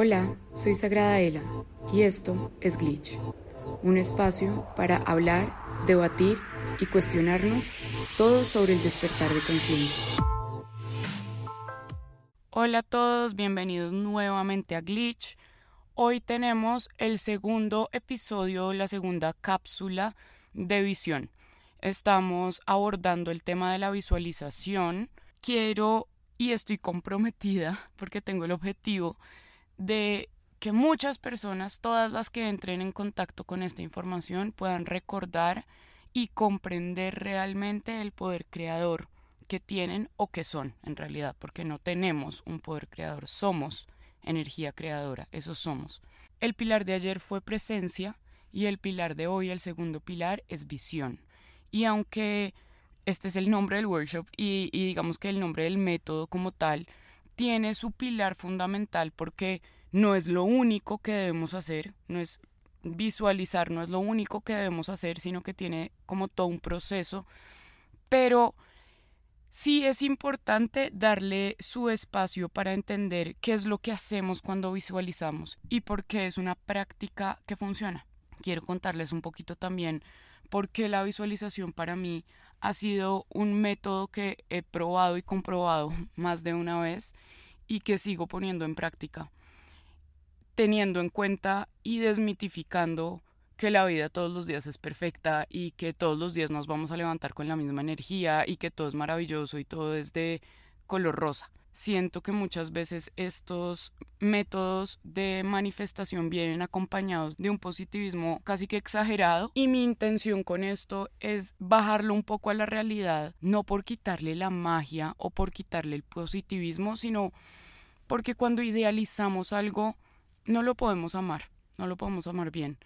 Hola, soy Sagrada Ela y esto es Glitch, un espacio para hablar, debatir y cuestionarnos todo sobre el despertar de conciencia. Hola a todos, bienvenidos nuevamente a Glitch. Hoy tenemos el segundo episodio, la segunda cápsula de visión. Estamos abordando el tema de la visualización. Quiero y estoy comprometida porque tengo el objetivo de que muchas personas, todas las que entren en contacto con esta información, puedan recordar y comprender realmente el poder creador que tienen o que son en realidad, porque no tenemos un poder creador, somos energía creadora, eso somos. El pilar de ayer fue presencia y el pilar de hoy, el segundo pilar, es visión. Y aunque este es el nombre del workshop y, y digamos que el nombre del método como tal, tiene su pilar fundamental porque no es lo único que debemos hacer, no es visualizar, no es lo único que debemos hacer, sino que tiene como todo un proceso, pero sí es importante darle su espacio para entender qué es lo que hacemos cuando visualizamos y por qué es una práctica que funciona. Quiero contarles un poquito también por qué la visualización para mí ha sido un método que he probado y comprobado más de una vez y que sigo poniendo en práctica, teniendo en cuenta y desmitificando que la vida todos los días es perfecta y que todos los días nos vamos a levantar con la misma energía y que todo es maravilloso y todo es de color rosa siento que muchas veces estos métodos de manifestación vienen acompañados de un positivismo casi que exagerado y mi intención con esto es bajarlo un poco a la realidad, no por quitarle la magia o por quitarle el positivismo, sino porque cuando idealizamos algo no lo podemos amar, no lo podemos amar bien.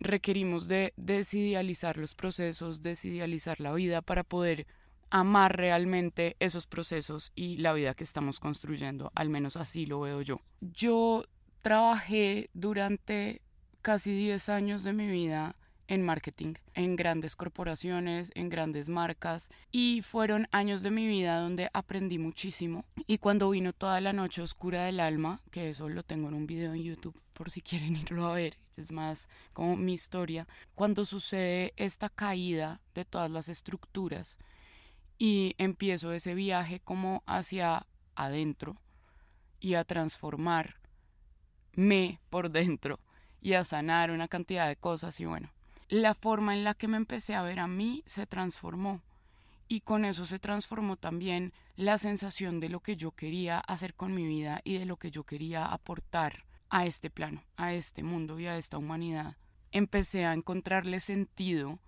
Requerimos de desidealizar los procesos, desidealizar la vida para poder amar realmente esos procesos y la vida que estamos construyendo, al menos así lo veo yo. Yo trabajé durante casi 10 años de mi vida en marketing, en grandes corporaciones, en grandes marcas y fueron años de mi vida donde aprendí muchísimo y cuando vino toda la noche oscura del alma, que eso lo tengo en un video en YouTube por si quieren irlo a ver, es más como mi historia, cuando sucede esta caída de todas las estructuras, y empiezo ese viaje como hacia adentro y a transformarme por dentro y a sanar una cantidad de cosas y bueno, la forma en la que me empecé a ver a mí se transformó y con eso se transformó también la sensación de lo que yo quería hacer con mi vida y de lo que yo quería aportar a este plano, a este mundo y a esta humanidad. Empecé a encontrarle sentido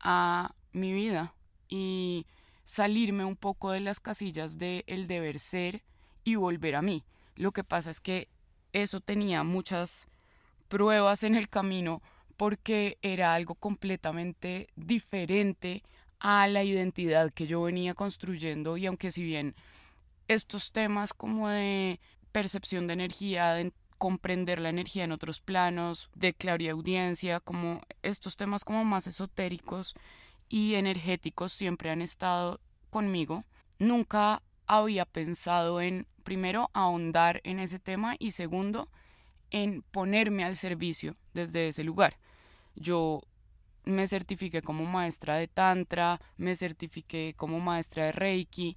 a mi vida y salirme un poco de las casillas de el deber ser y volver a mí. Lo que pasa es que eso tenía muchas pruebas en el camino porque era algo completamente diferente a la identidad que yo venía construyendo y aunque si bien estos temas como de percepción de energía, de comprender la energía en otros planos, de clariaudiencia, como estos temas como más esotéricos y energéticos siempre han estado conmigo. Nunca había pensado en, primero, ahondar en ese tema y segundo, en ponerme al servicio desde ese lugar. Yo me certifiqué como maestra de Tantra, me certifiqué como maestra de Reiki,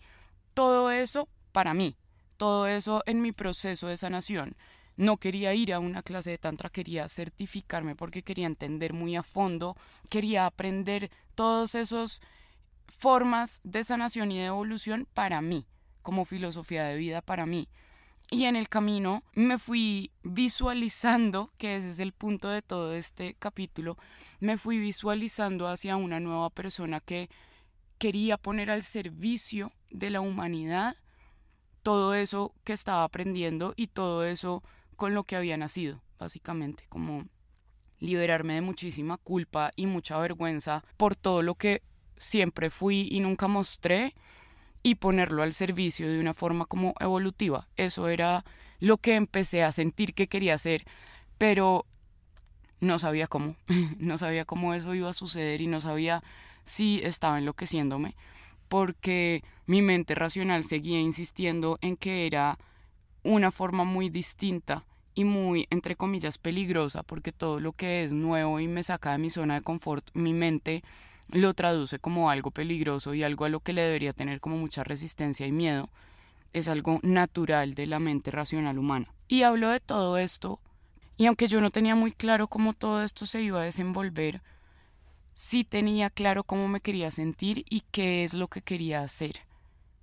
todo eso para mí, todo eso en mi proceso de sanación. No quería ir a una clase de tantra, quería certificarme porque quería entender muy a fondo, quería aprender todos esos formas de sanación y de evolución para mí, como filosofía de vida para mí. Y en el camino me fui visualizando, que ese es el punto de todo este capítulo, me fui visualizando hacia una nueva persona que quería poner al servicio de la humanidad todo eso que estaba aprendiendo y todo eso con lo que había nacido, básicamente, como liberarme de muchísima culpa y mucha vergüenza por todo lo que siempre fui y nunca mostré y ponerlo al servicio de una forma como evolutiva. Eso era lo que empecé a sentir que quería hacer, pero no sabía cómo, no sabía cómo eso iba a suceder y no sabía si estaba enloqueciéndome, porque mi mente racional seguía insistiendo en que era una forma muy distinta y muy, entre comillas, peligrosa, porque todo lo que es nuevo y me saca de mi zona de confort, mi mente lo traduce como algo peligroso y algo a lo que le debería tener como mucha resistencia y miedo. Es algo natural de la mente racional humana. Y hablo de todo esto, y aunque yo no tenía muy claro cómo todo esto se iba a desenvolver, sí tenía claro cómo me quería sentir y qué es lo que quería hacer,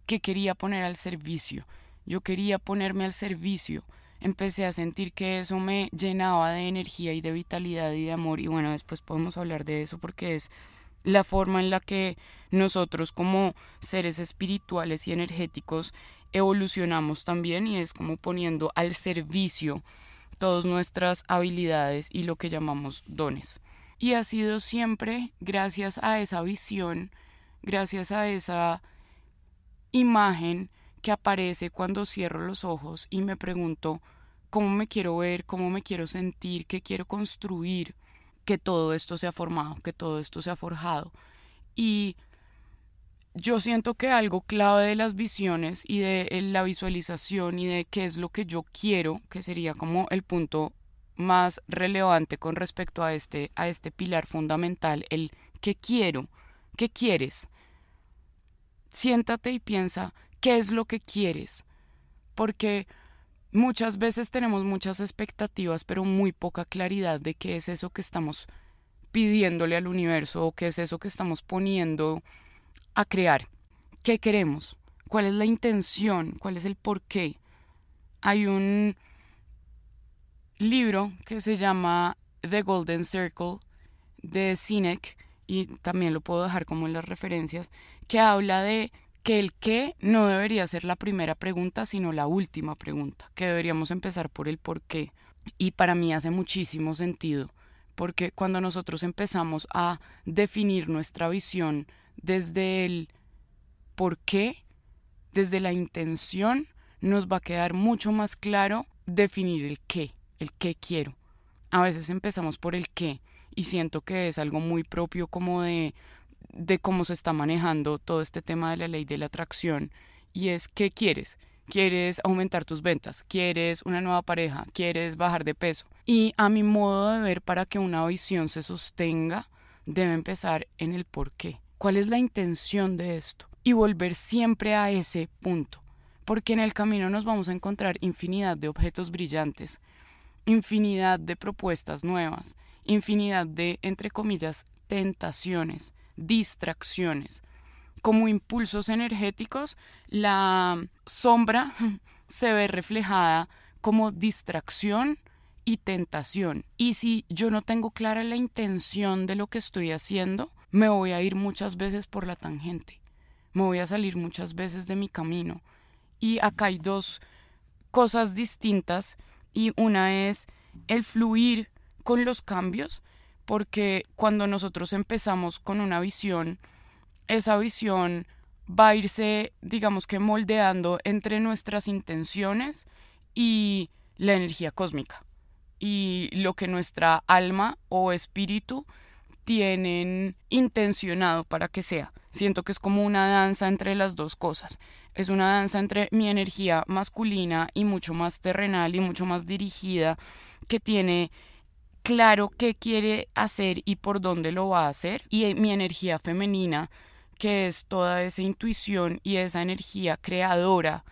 qué quería poner al servicio. Yo quería ponerme al servicio. Empecé a sentir que eso me llenaba de energía y de vitalidad y de amor. Y bueno, después podemos hablar de eso porque es la forma en la que nosotros como seres espirituales y energéticos evolucionamos también y es como poniendo al servicio todas nuestras habilidades y lo que llamamos dones. Y ha sido siempre gracias a esa visión, gracias a esa imagen que aparece cuando cierro los ojos y me pregunto cómo me quiero ver, cómo me quiero sentir, qué quiero construir, que todo esto se ha formado, que todo esto se ha forjado. Y yo siento que algo clave de las visiones y de la visualización y de qué es lo que yo quiero, que sería como el punto más relevante con respecto a este, a este pilar fundamental, el qué quiero, qué quieres. Siéntate y piensa qué es lo que quieres, porque muchas veces tenemos muchas expectativas, pero muy poca claridad de qué es eso que estamos pidiéndole al universo o qué es eso que estamos poniendo a crear. ¿Qué queremos? ¿Cuál es la intención? ¿Cuál es el por qué? Hay un libro que se llama The Golden Circle de Sinek y también lo puedo dejar como en las referencias, que habla de que el qué no debería ser la primera pregunta, sino la última pregunta, que deberíamos empezar por el por qué. Y para mí hace muchísimo sentido, porque cuando nosotros empezamos a definir nuestra visión desde el por qué, desde la intención, nos va a quedar mucho más claro definir el qué el qué quiero. A veces empezamos por el qué y siento que es algo muy propio como de, de cómo se está manejando todo este tema de la ley de la atracción y es qué quieres. Quieres aumentar tus ventas, quieres una nueva pareja, quieres bajar de peso. Y a mi modo de ver, para que una visión se sostenga, debe empezar en el por qué. ¿Cuál es la intención de esto? Y volver siempre a ese punto. Porque en el camino nos vamos a encontrar infinidad de objetos brillantes, infinidad de propuestas nuevas, infinidad de, entre comillas, tentaciones, distracciones. Como impulsos energéticos, la sombra se ve reflejada como distracción y tentación. Y si yo no tengo clara la intención de lo que estoy haciendo, me voy a ir muchas veces por la tangente. Me voy a salir muchas veces de mi camino. Y acá hay dos cosas distintas y una es el fluir con los cambios, porque cuando nosotros empezamos con una visión, esa visión va a irse, digamos que moldeando entre nuestras intenciones y la energía cósmica y lo que nuestra alma o espíritu tienen intencionado para que sea. Siento que es como una danza entre las dos cosas. Es una danza entre mi energía masculina y mucho más terrenal y mucho más dirigida, que tiene claro qué quiere hacer y por dónde lo va a hacer, y mi energía femenina, que es toda esa intuición y esa energía creadora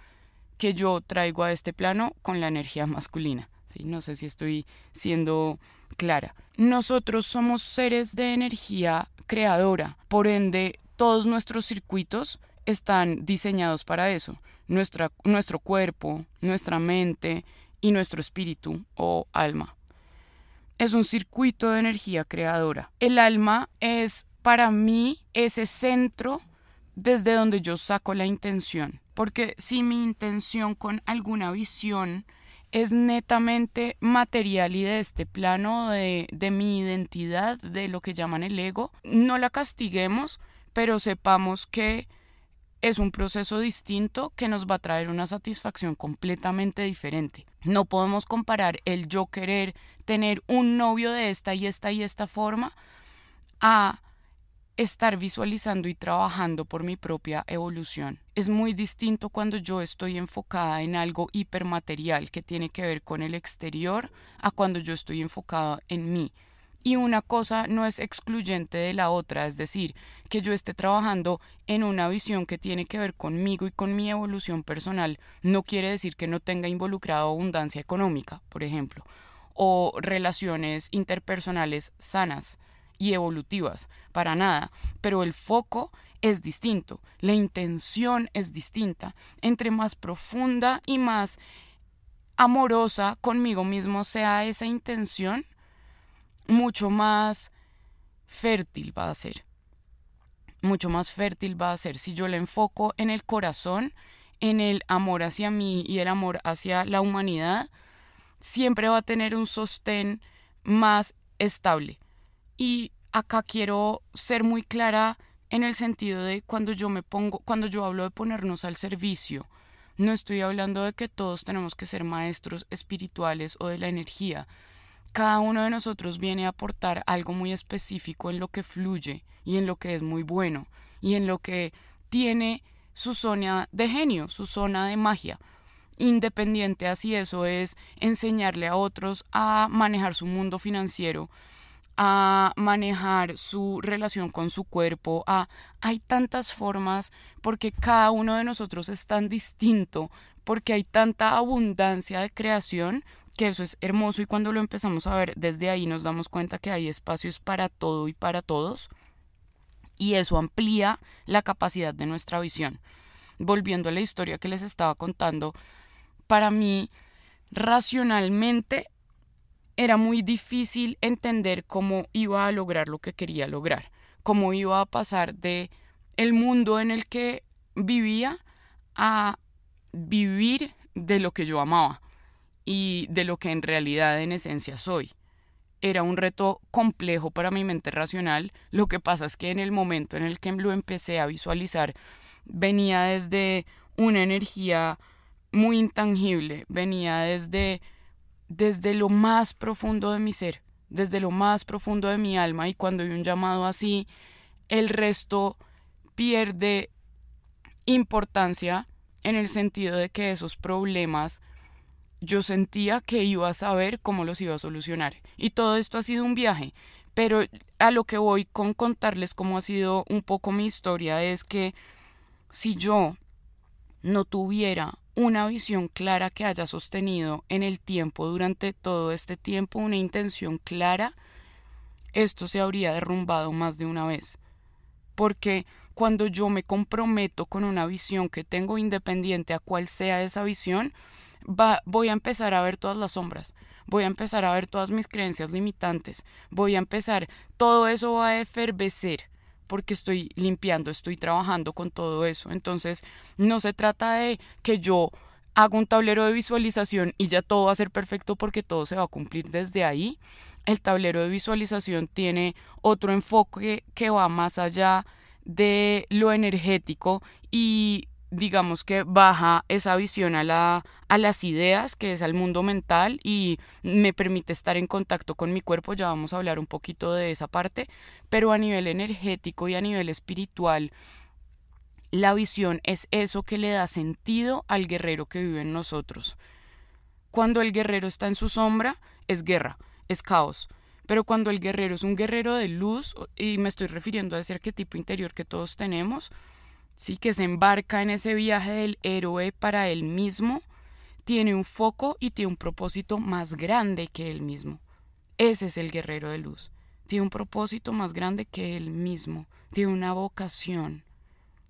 que yo traigo a este plano con la energía masculina. No sé si estoy siendo clara. Nosotros somos seres de energía creadora, por ende todos nuestros circuitos están diseñados para eso. Nuestra, nuestro cuerpo, nuestra mente y nuestro espíritu o alma. Es un circuito de energía creadora. El alma es para mí ese centro desde donde yo saco la intención. Porque si mi intención con alguna visión es netamente material y de este plano de, de, mi identidad, de lo que llaman el ego, no la castiguemos, pero sepamos que es un proceso distinto que nos va a traer una satisfacción completamente diferente. No podemos comparar el yo querer tener un novio de esta y esta y esta forma a estar visualizando y trabajando por mi propia evolución. Es muy distinto cuando yo estoy enfocada en algo hipermaterial que tiene que ver con el exterior a cuando yo estoy enfocada en mí. Y una cosa no es excluyente de la otra, es decir, que yo esté trabajando en una visión que tiene que ver conmigo y con mi evolución personal, no quiere decir que no tenga involucrado abundancia económica, por ejemplo, o relaciones interpersonales sanas y evolutivas, para nada, pero el foco es distinto, la intención es distinta, entre más profunda y más amorosa conmigo mismo sea esa intención, mucho más fértil va a ser. Mucho más fértil va a ser si yo la enfoco en el corazón, en el amor hacia mí y el amor hacia la humanidad, siempre va a tener un sostén más estable y acá quiero ser muy clara en el sentido de cuando yo me pongo, cuando yo hablo de ponernos al servicio, no estoy hablando de que todos tenemos que ser maestros espirituales o de la energía. Cada uno de nosotros viene a aportar algo muy específico en lo que fluye y en lo que es muy bueno y en lo que tiene su zona de genio, su zona de magia. Independiente así eso es enseñarle a otros a manejar su mundo financiero, a manejar su relación con su cuerpo, a hay tantas formas porque cada uno de nosotros es tan distinto, porque hay tanta abundancia de creación que eso es hermoso y cuando lo empezamos a ver desde ahí nos damos cuenta que hay espacios para todo y para todos y eso amplía la capacidad de nuestra visión. Volviendo a la historia que les estaba contando, para mí racionalmente era muy difícil entender cómo iba a lograr lo que quería lograr, cómo iba a pasar de el mundo en el que vivía a vivir de lo que yo amaba y de lo que en realidad en esencia soy. Era un reto complejo para mi mente racional, lo que pasa es que en el momento en el que lo empecé a visualizar venía desde una energía muy intangible, venía desde, desde lo más profundo de mi ser, desde lo más profundo de mi alma y cuando hay un llamado así, el resto pierde importancia en el sentido de que esos problemas yo sentía que iba a saber cómo los iba a solucionar. Y todo esto ha sido un viaje, pero a lo que voy con contarles cómo ha sido un poco mi historia es que si yo no tuviera una visión clara que haya sostenido en el tiempo, durante todo este tiempo, una intención clara, esto se habría derrumbado más de una vez. Porque cuando yo me comprometo con una visión que tengo independiente a cual sea esa visión, va, voy a empezar a ver todas las sombras, voy a empezar a ver todas mis creencias limitantes, voy a empezar, todo eso va a efervecer porque estoy limpiando, estoy trabajando con todo eso. Entonces, no se trata de que yo haga un tablero de visualización y ya todo va a ser perfecto porque todo se va a cumplir desde ahí. El tablero de visualización tiene otro enfoque que va más allá de lo energético y digamos que baja esa visión a, la, a las ideas, que es al mundo mental, y me permite estar en contacto con mi cuerpo, ya vamos a hablar un poquito de esa parte, pero a nivel energético y a nivel espiritual, la visión es eso que le da sentido al guerrero que vive en nosotros. Cuando el guerrero está en su sombra, es guerra, es caos. Pero cuando el guerrero es un guerrero de luz, y me estoy refiriendo a ese arquetipo interior que todos tenemos, sí que se embarca en ese viaje del héroe para él mismo, tiene un foco y tiene un propósito más grande que él mismo. Ese es el guerrero de luz. Tiene un propósito más grande que él mismo, tiene una vocación.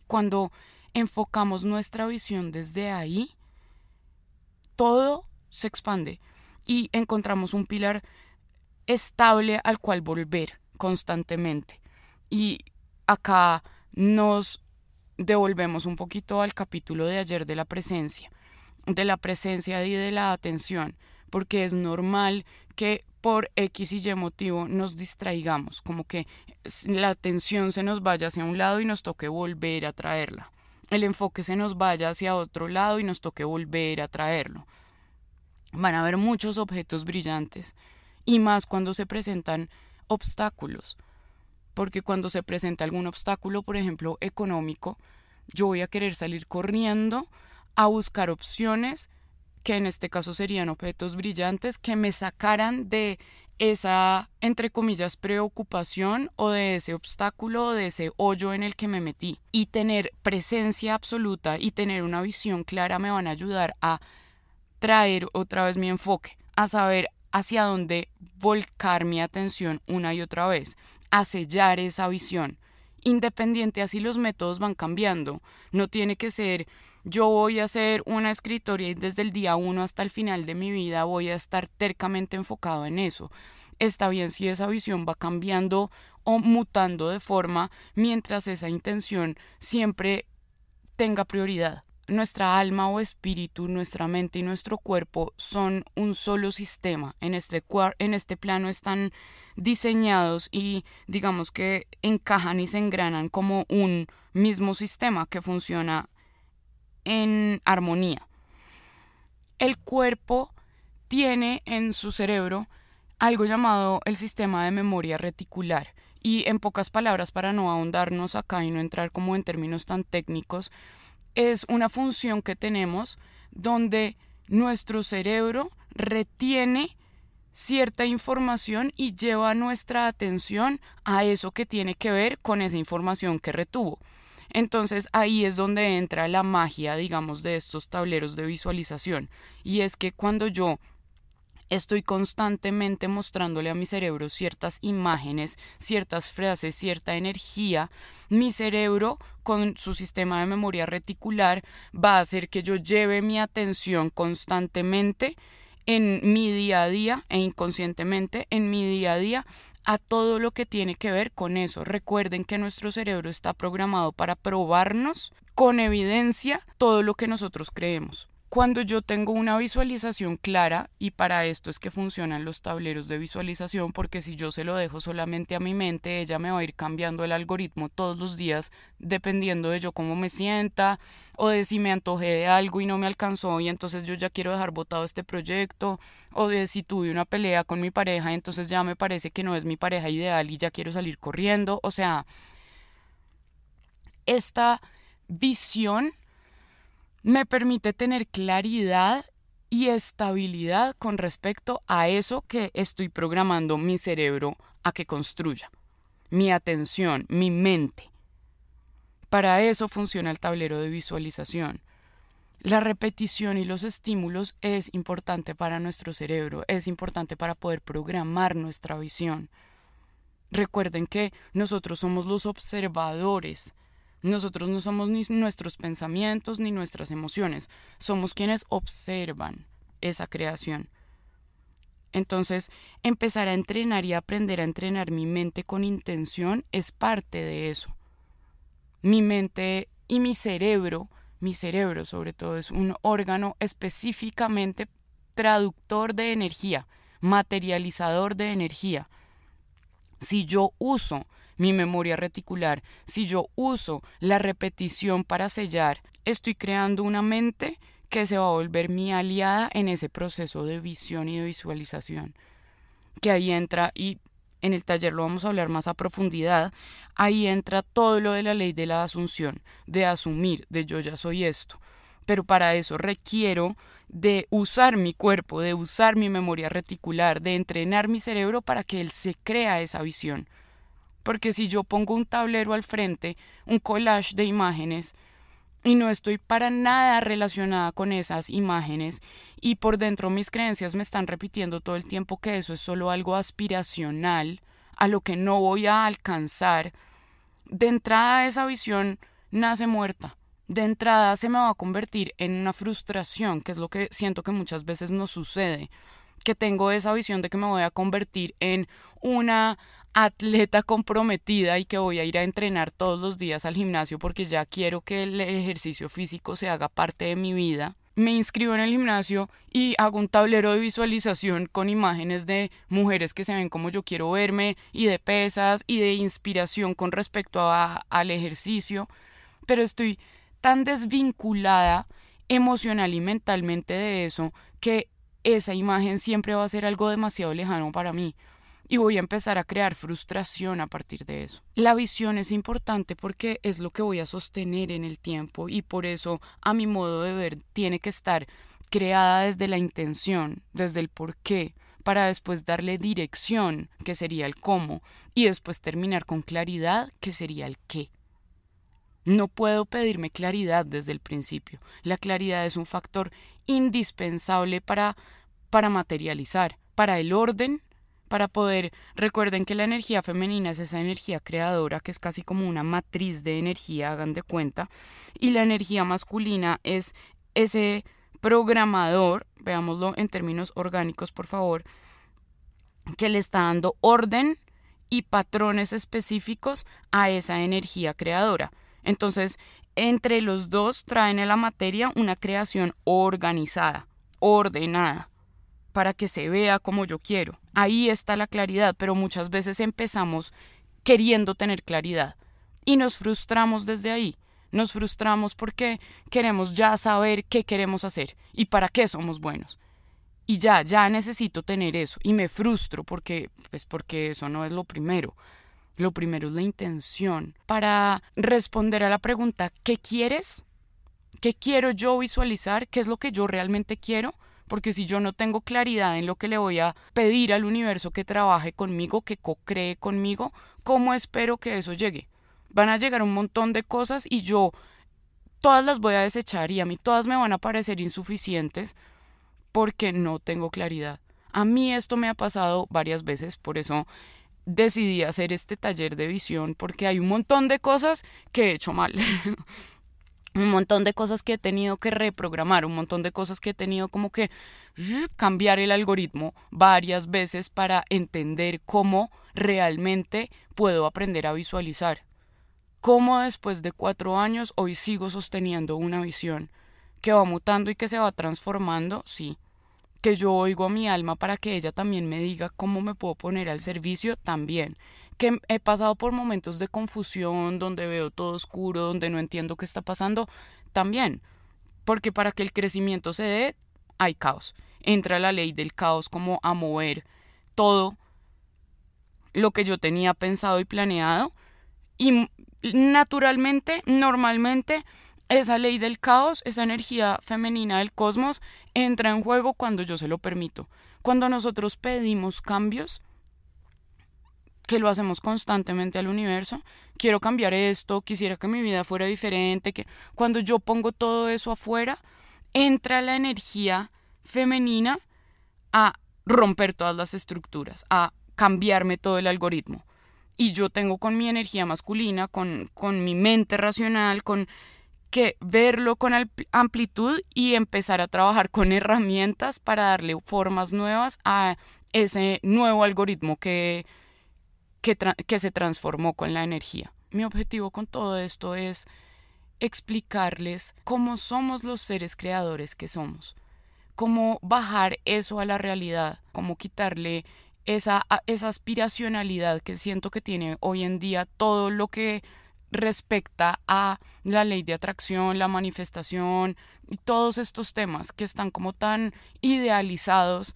Cuando enfocamos nuestra visión desde ahí, todo se expande y encontramos un pilar estable al cual volver constantemente. Y acá nos devolvemos un poquito al capítulo de ayer de la presencia, de la presencia y de la atención, porque es normal que por X y Y motivo nos distraigamos, como que la atención se nos vaya hacia un lado y nos toque volver a traerla. El enfoque se nos vaya hacia otro lado y nos toque volver a traerlo. Van a haber muchos objetos brillantes y más cuando se presentan obstáculos porque cuando se presenta algún obstáculo, por ejemplo, económico, yo voy a querer salir corriendo a buscar opciones que en este caso serían objetos brillantes que me sacaran de esa, entre comillas, preocupación o de ese obstáculo o de ese hoyo en el que me metí. Y tener presencia absoluta y tener una visión clara me van a ayudar a traer otra vez mi enfoque, a saber hacia dónde volcar mi atención una y otra vez, a sellar esa visión. Independiente así los métodos van cambiando. No tiene que ser yo voy a hacer una escritoria y desde el día uno hasta el final de mi vida voy a estar tercamente enfocado en eso. Está bien si esa visión va cambiando o mutando de forma mientras esa intención siempre tenga prioridad. Nuestra alma o espíritu, nuestra mente y nuestro cuerpo son un solo sistema. En este, en este plano están diseñados y digamos que encajan y se engranan como un mismo sistema que funciona en armonía. El cuerpo tiene en su cerebro algo llamado el sistema de memoria reticular. Y en pocas palabras, para no ahondarnos acá y no entrar como en términos tan técnicos, es una función que tenemos donde nuestro cerebro retiene cierta información y lleva nuestra atención a eso que tiene que ver con esa información que retuvo. Entonces ahí es donde entra la magia, digamos, de estos tableros de visualización. Y es que cuando yo estoy constantemente mostrándole a mi cerebro ciertas imágenes, ciertas frases, cierta energía, mi cerebro con su sistema de memoria reticular va a hacer que yo lleve mi atención constantemente en mi día a día e inconscientemente en mi día a día a todo lo que tiene que ver con eso. Recuerden que nuestro cerebro está programado para probarnos con evidencia todo lo que nosotros creemos. Cuando yo tengo una visualización clara, y para esto es que funcionan los tableros de visualización, porque si yo se lo dejo solamente a mi mente, ella me va a ir cambiando el algoritmo todos los días, dependiendo de yo cómo me sienta, o de si me antojé de algo y no me alcanzó, y entonces yo ya quiero dejar botado este proyecto, o de si tuve una pelea con mi pareja, entonces ya me parece que no es mi pareja ideal y ya quiero salir corriendo. O sea, esta visión me permite tener claridad y estabilidad con respecto a eso que estoy programando mi cerebro a que construya, mi atención, mi mente. Para eso funciona el tablero de visualización. La repetición y los estímulos es importante para nuestro cerebro, es importante para poder programar nuestra visión. Recuerden que nosotros somos los observadores nosotros no somos ni nuestros pensamientos ni nuestras emociones, somos quienes observan esa creación. Entonces, empezar a entrenar y aprender a entrenar mi mente con intención es parte de eso. Mi mente y mi cerebro, mi cerebro sobre todo, es un órgano específicamente traductor de energía, materializador de energía. Si yo uso mi memoria reticular, si yo uso la repetición para sellar, estoy creando una mente que se va a volver mi aliada en ese proceso de visión y de visualización. Que ahí entra, y en el taller lo vamos a hablar más a profundidad, ahí entra todo lo de la ley de la asunción, de asumir, de yo ya soy esto. Pero para eso requiero de usar mi cuerpo, de usar mi memoria reticular, de entrenar mi cerebro para que él se crea esa visión. Porque si yo pongo un tablero al frente, un collage de imágenes, y no estoy para nada relacionada con esas imágenes y por dentro mis creencias me están repitiendo todo el tiempo que eso es solo algo aspiracional, a lo que no voy a alcanzar, de entrada esa visión nace muerta. De entrada se me va a convertir en una frustración, que es lo que siento que muchas veces nos sucede, que tengo esa visión de que me voy a convertir en una atleta comprometida y que voy a ir a entrenar todos los días al gimnasio porque ya quiero que el ejercicio físico se haga parte de mi vida. Me inscribo en el gimnasio y hago un tablero de visualización con imágenes de mujeres que se ven como yo quiero verme y de pesas y de inspiración con respecto a, al ejercicio, pero estoy tan desvinculada emocional y mentalmente de eso que esa imagen siempre va a ser algo demasiado lejano para mí y voy a empezar a crear frustración a partir de eso. La visión es importante porque es lo que voy a sostener en el tiempo y por eso a mi modo de ver tiene que estar creada desde la intención, desde el por qué, para después darle dirección, que sería el cómo, y después terminar con claridad, que sería el qué. No puedo pedirme claridad desde el principio. La claridad es un factor indispensable para, para materializar, para el orden para poder, recuerden que la energía femenina es esa energía creadora que es casi como una matriz de energía, hagan de cuenta, y la energía masculina es ese programador, veámoslo en términos orgánicos, por favor, que le está dando orden y patrones específicos a esa energía creadora. Entonces, entre los dos traen a la materia una creación organizada, ordenada para que se vea como yo quiero. Ahí está la claridad, pero muchas veces empezamos queriendo tener claridad y nos frustramos desde ahí. Nos frustramos porque queremos ya saber qué queremos hacer y para qué somos buenos. Y ya, ya necesito tener eso y me frustro porque pues porque eso no es lo primero. Lo primero es la intención. Para responder a la pregunta ¿qué quieres? ¿Qué quiero yo visualizar? ¿Qué es lo que yo realmente quiero? Porque si yo no tengo claridad en lo que le voy a pedir al universo que trabaje conmigo, que co-cree conmigo, ¿cómo espero que eso llegue? Van a llegar un montón de cosas y yo todas las voy a desechar y a mí todas me van a parecer insuficientes porque no tengo claridad. A mí esto me ha pasado varias veces, por eso decidí hacer este taller de visión porque hay un montón de cosas que he hecho mal. un montón de cosas que he tenido que reprogramar, un montón de cosas que he tenido como que cambiar el algoritmo varias veces para entender cómo realmente puedo aprender a visualizar. Cómo después de cuatro años hoy sigo sosteniendo una visión que va mutando y que se va transformando, sí. Que yo oigo a mi alma para que ella también me diga cómo me puedo poner al servicio, también que he pasado por momentos de confusión, donde veo todo oscuro, donde no entiendo qué está pasando, también. Porque para que el crecimiento se dé, hay caos. Entra la ley del caos como a mover todo lo que yo tenía pensado y planeado. Y naturalmente, normalmente, esa ley del caos, esa energía femenina del cosmos, entra en juego cuando yo se lo permito. Cuando nosotros pedimos cambios, que lo hacemos constantemente al universo. Quiero cambiar esto, quisiera que mi vida fuera diferente, que cuando yo pongo todo eso afuera, entra la energía femenina a romper todas las estructuras, a cambiarme todo el algoritmo. Y yo tengo con mi energía masculina, con, con mi mente racional, con que verlo con amplitud y empezar a trabajar con herramientas para darle formas nuevas a ese nuevo algoritmo que que, se transformó con la energía. Mi objetivo con todo esto es explicarles cómo somos los seres creadores que somos, cómo bajar eso a la realidad, cómo quitarle esa, esa aspiracionalidad que siento que tiene hoy en día todo lo que respecta a la ley de atracción, la manifestación y todos estos temas que están como tan idealizados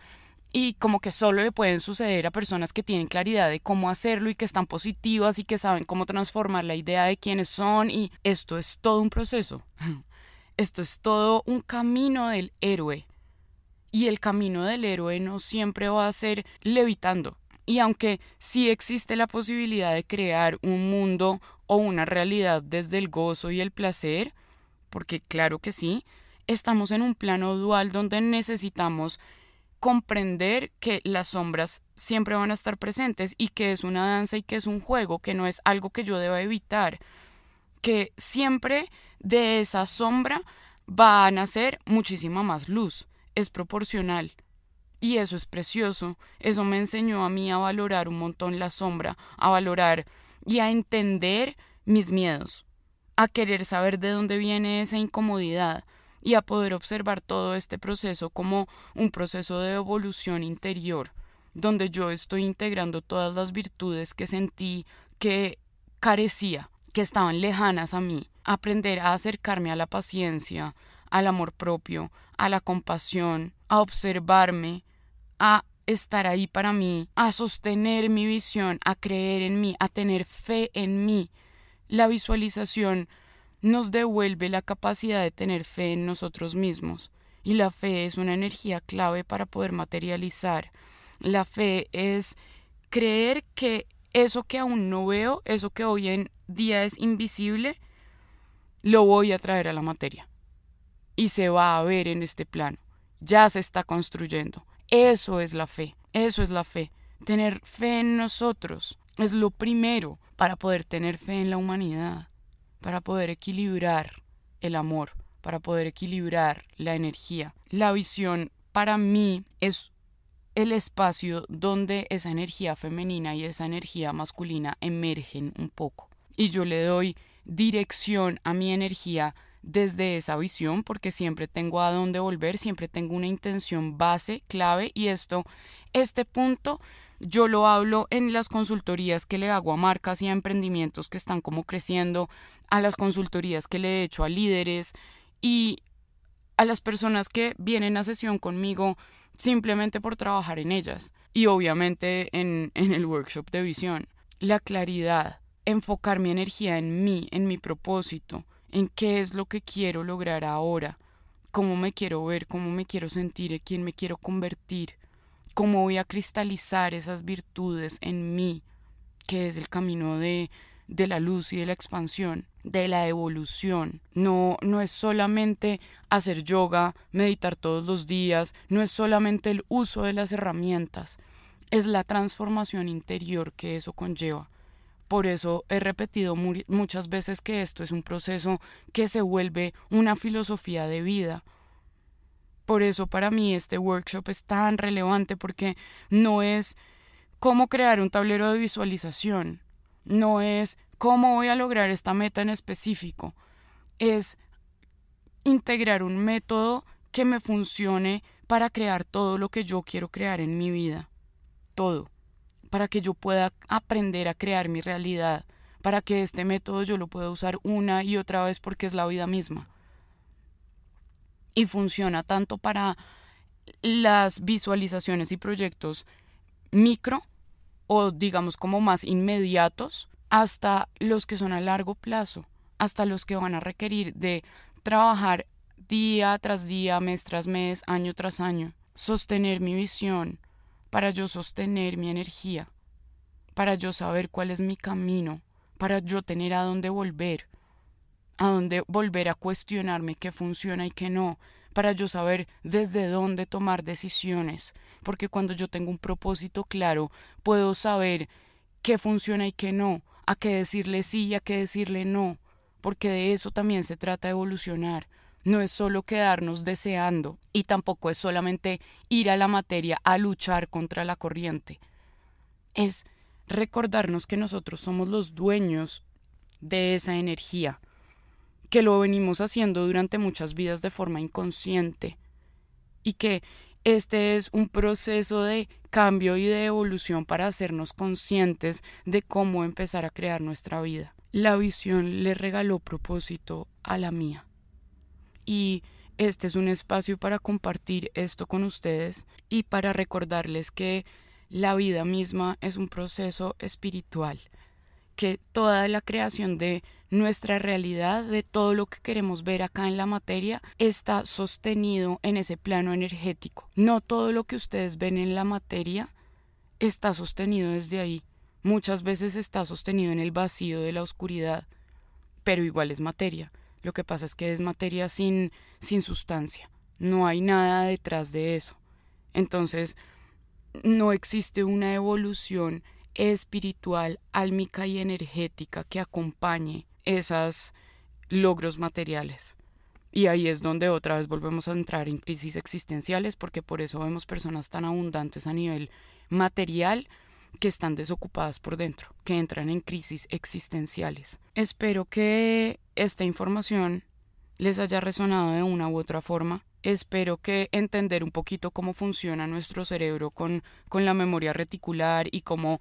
y como que solo le pueden suceder a personas que tienen claridad de cómo hacerlo y que están positivas y que saben cómo transformar la idea de quiénes son y esto es todo un proceso. Esto es todo un camino del héroe. Y el camino del héroe no siempre va a ser levitando. Y aunque sí existe la posibilidad de crear un mundo o una realidad desde el gozo y el placer, porque claro que sí, estamos en un plano dual donde necesitamos comprender que las sombras siempre van a estar presentes y que es una danza y que es un juego, que no es algo que yo deba evitar, que siempre de esa sombra va a nacer muchísima más luz, es proporcional. Y eso es precioso, eso me enseñó a mí a valorar un montón la sombra, a valorar y a entender mis miedos, a querer saber de dónde viene esa incomodidad, y a poder observar todo este proceso como un proceso de evolución interior, donde yo estoy integrando todas las virtudes que sentí que carecía, que estaban lejanas a mí, aprender a acercarme a la paciencia, al amor propio, a la compasión, a observarme, a estar ahí para mí, a sostener mi visión, a creer en mí, a tener fe en mí. La visualización nos devuelve la capacidad de tener fe en nosotros mismos. Y la fe es una energía clave para poder materializar. La fe es creer que eso que aún no veo, eso que hoy en día es invisible, lo voy a traer a la materia. Y se va a ver en este plano. Ya se está construyendo. Eso es la fe. Eso es la fe. Tener fe en nosotros es lo primero para poder tener fe en la humanidad, para poder equilibrar el amor, para poder equilibrar la energía. La visión para mí es el espacio donde esa energía femenina y esa energía masculina emergen un poco. Y yo le doy dirección a mi energía desde esa visión porque siempre tengo a dónde volver, siempre tengo una intención base, clave y esto, este punto yo lo hablo en las consultorías que le hago a marcas y a emprendimientos que están como creciendo, a las consultorías que le he hecho a líderes y a las personas que vienen a sesión conmigo simplemente por trabajar en ellas y obviamente en, el workshop de visión. La claridad, enfocar mi energía en mí, en mi propósito, en qué es lo que quiero lograr ahora, cómo me quiero ver, cómo me quiero sentir, en quién me quiero convertir, cómo voy a cristalizar esas virtudes en mí, que es el camino de, de la luz y de la expansión, de la evolución. No, no es solamente hacer yoga, meditar todos los días, no es solamente el uso de las herramientas, es la transformación interior que eso conlleva. Por eso he repetido muchas veces que esto es un proceso que se vuelve una filosofía de vida. Por eso para mí este workshop es tan relevante porque no es cómo crear un tablero de visualización, no es cómo voy a lograr esta meta en específico, es integrar un método que me funcione para crear todo lo que yo quiero crear en mi vida. Todo para que yo pueda aprender a crear mi realidad, para que este método yo lo pueda usar una y otra vez porque es la vida misma. Y funciona tanto para las visualizaciones y proyectos micro o digamos como más inmediatos hasta los que son a largo plazo, hasta los que van a requerir de trabajar día tras día, mes tras mes, año tras año, sostener mi visión, para yo sostener mi energía, para yo saber cuál es mi camino, para yo tener a dónde volver, a dónde volver a cuestionarme qué funciona y qué no, para yo saber desde dónde tomar decisiones, porque cuando yo tengo un propósito claro, puedo saber qué funciona y qué no, a qué decirle sí y a qué decirle no, porque de eso también se trata de evolucionar, no es solo quedarnos deseando y tampoco es solamente ir a la materia a luchar contra la corriente. Es recordarnos que nosotros somos los dueños de esa energía, que lo venimos haciendo durante muchas vidas de forma inconsciente y que este es un proceso de cambio y de evolución para hacernos conscientes de cómo empezar a crear nuestra vida. La visión le regaló propósito a la mía y este es un espacio para compartir esto con ustedes y para recordarles que la vida misma es un proceso espiritual, que toda la creación de nuestra realidad, de todo lo que queremos ver acá en la materia, está sostenido en ese plano energético. No todo lo que ustedes ven en la materia está sostenido desde ahí. Muchas veces está sostenido en el vacío de la oscuridad, pero igual es materia. Lo que pasa es que es materia sin, sin sustancia. No hay nada detrás de eso. Entonces, no existe una evolución espiritual, álmica y energética que acompañe esos logros materiales. Y ahí es donde otra vez volvemos a entrar en crisis existenciales, porque por eso vemos personas tan abundantes a nivel material que están desocupadas por dentro, que entran en crisis existenciales. Espero que esta información les haya resonado de una u otra forma. Espero que entender un poquito cómo funciona nuestro cerebro con, con la memoria reticular y cómo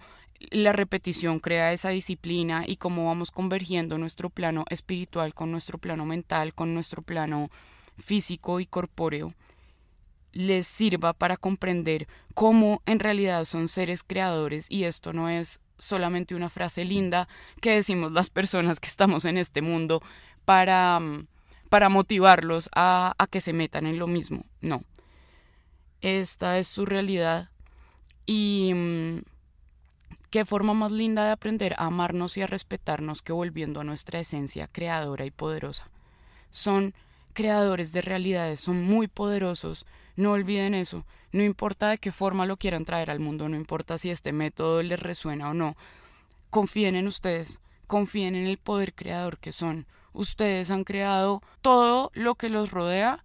la repetición crea esa disciplina y cómo vamos convergiendo nuestro plano espiritual con nuestro plano mental, con nuestro plano físico y corpóreo. Les sirva para comprender cómo en realidad son seres creadores y esto no es solamente una frase linda que decimos las personas que estamos en este mundo para, mm, para motivarlos a, a que se metan en lo mismo. No. Esta es su realidad y mm, qué forma más linda de aprender a amarnos y a respetarnos que volviendo a nuestra esencia creadora y poderosa. Son creadores de realidades, son muy poderosos, no olviden eso, no importa de qué forma lo quieran traer al mundo, no importa si este método les resuena o no, confíen en ustedes, confíen en el poder creador que son. Ustedes han creado todo lo que los rodea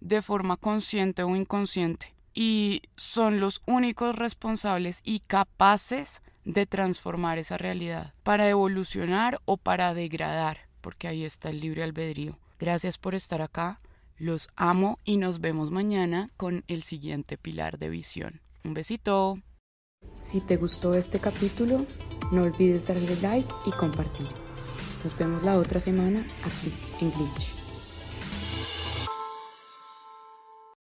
de forma consciente o inconsciente y son los únicos responsables y capaces de transformar esa realidad para evolucionar o para degradar, porque ahí está el libre albedrío. Gracias por estar acá, los amo y nos vemos mañana con el siguiente pilar de visión. Un besito. Si te gustó este capítulo, no olvides darle like y compartir. Nos vemos la otra semana aquí en Glitch.